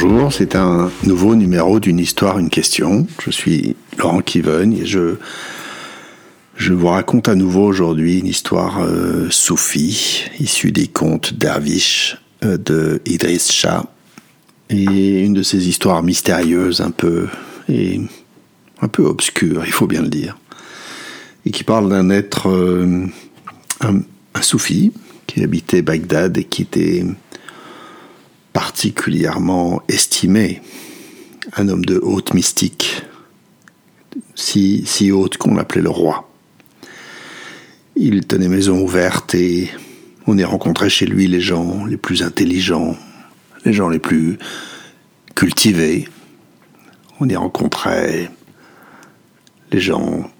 Bonjour, c'est un nouveau numéro d'une histoire, une question. Je suis Laurent Kiven et je, je vous raconte à nouveau aujourd'hui une histoire euh, soufie, issue des contes d'Arvish euh, de Idriss Shah. Et une de ces histoires mystérieuses, un peu, et un peu obscures, il faut bien le dire. Et qui parle d'un être, euh, un soufi, qui habitait Bagdad et qui était particulièrement estimé, un homme de haute mystique, si, haute qu'on l'appelait le roi. Il tenait maison ouverte et on y rencontrait chez lui les gens les plus intelligents, les gens les plus cultivés. On y rencontrait les gens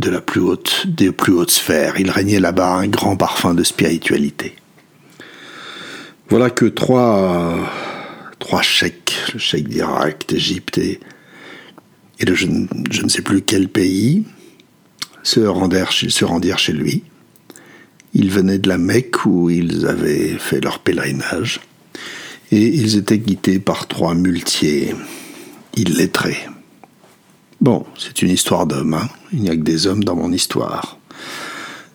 de la plus haute, des plus hautes sphères. Il régnait là-bas un grand parfum de spiritualité. Voilà que trois, trois chèques, le chèque d'Irak, d'Égypte et, de je, ne sais plus quel pays, se rendirent, chez lui. Ils venaient de la Mecque où ils avaient fait leur pèlerinage et ils étaient guidés par trois muletiers illettrés. Bon, c'est une histoire d'hommes, hein. il n'y a que des hommes dans mon histoire.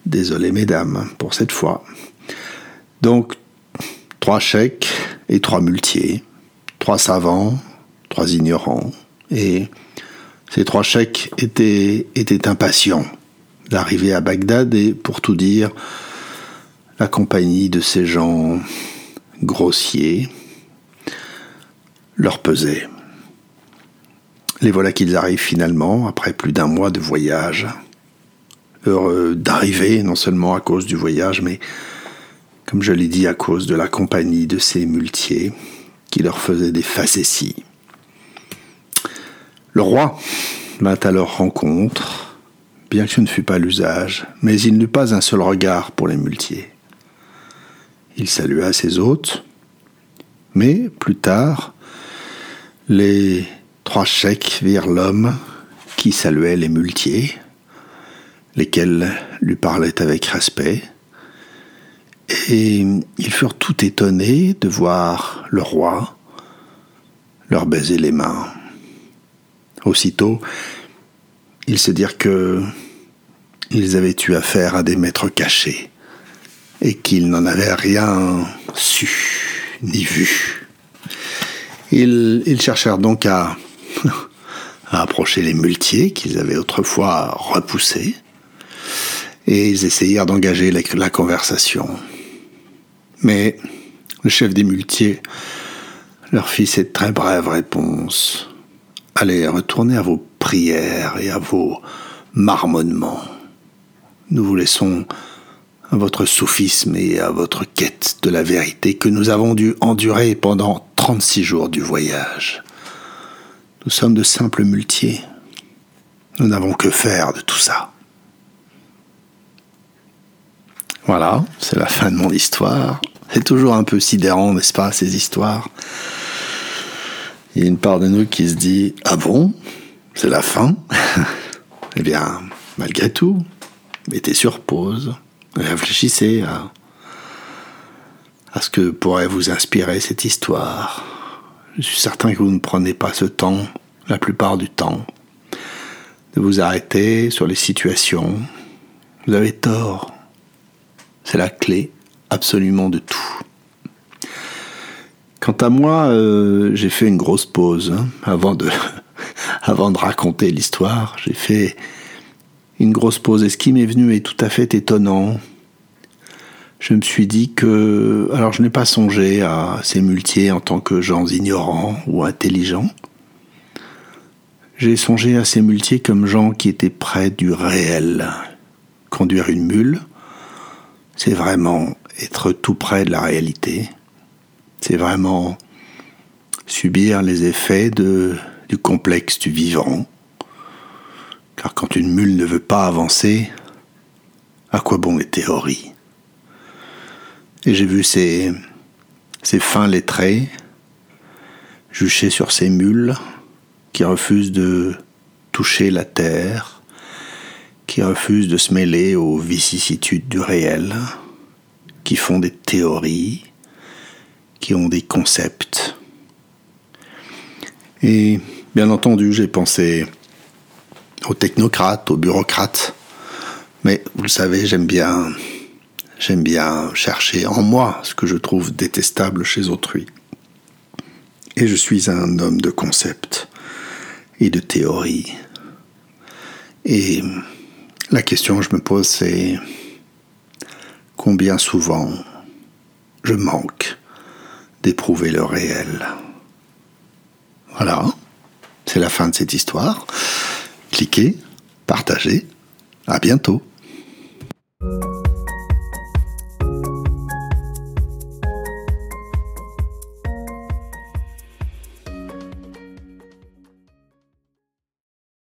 Désolé mesdames pour cette fois. Trois chèques et trois muletiers, trois savants, trois ignorants. Et ces trois chèques étaient, impatients d'arriver à Bagdad et, pour tout dire, la compagnie de ces gens grossiers leur pesait. Les voilà qu'ils arrivent finalement, après plus d'un mois de voyage, heureux d'arriver, non seulement à cause du voyage, mais comme je l'ai dit, à cause de la compagnie de ces muletiers qui leur faisaient des facéties. Le roi vint à leur rencontre, bien que ce ne fût pas l'usage, mais il n'eut pas un seul regard pour les muletiers. Il salua ses hôtes, mais plus tard, les trois chèques virent l'homme qui saluait les muletiers, lesquels lui parlaient avec respect, et ils furent tout étonnés de voir le roi leur baiser les mains. Aussitôt, ils se dirent que ils avaient eu affaire à des maîtres cachés et qu'ils n'en avaient rien su ni vu. Ils, cherchèrent donc à, à approcher les muletiers qu'ils avaient autrefois repoussés et ils essayèrent d'engager la conversation. Mais le chef des muletiers leur fit cette très brève réponse. Allez, retournez à vos prières et à vos marmonnements. Nous vous laissons à votre soufisme et à votre quête de la vérité que nous avons dû endurer pendant 36 jours du voyage. Nous sommes de simples muletiers. Nous n'avons que faire de tout ça. Voilà, c'est la fin de mon histoire. C'est toujours un peu sidérant, n'est-ce pas, ces histoires? Il y a une part de nous qui se dit Ah bon? C'est la fin? Eh bien, malgré tout, mettez sur pause, réfléchissez à, à ce que pourrait vous inspirer cette histoire. Je suis certain que vous ne prenez pas ce temps, la plupart du temps, de vous arrêter sur les situations. Vous avez tort. C'est la clé absolument de tout. Quant à moi, euh, j'ai fait une grosse pause hein, avant, de, avant de raconter l'histoire. J'ai fait une grosse pause et ce qui m'est venu est tout à fait étonnant. Je me suis dit que... Alors je n'ai pas songé à ces muletiers en tant que gens ignorants ou intelligents. J'ai songé à ces muletiers comme gens qui étaient près du réel. Conduire une mule, c'est vraiment être tout près de la réalité. C'est vraiment subir les effets du complexe du vivant. Car quand une mule ne veut pas avancer, à quoi bon les théories? Et j'ai vu ces, ces fins lettrés jucher sur ces mules qui refusent de toucher la terre, qui refusent de se mêler aux vicissitudes du réel, qui font des théories, qui ont des concepts. Et bien entendu, j'ai pensé aux technocrates, aux bureaucrates. Mais vous le savez, j'aime bien, j'aime bien chercher en moi ce que je trouve détestable chez autrui. Et je suis un homme de concepts et de théories. Et la question que je me pose, c'est combien souvent je manque d'éprouver le réel. Voilà, c'est la fin de cette histoire. Cliquez, partagez, à bientôt.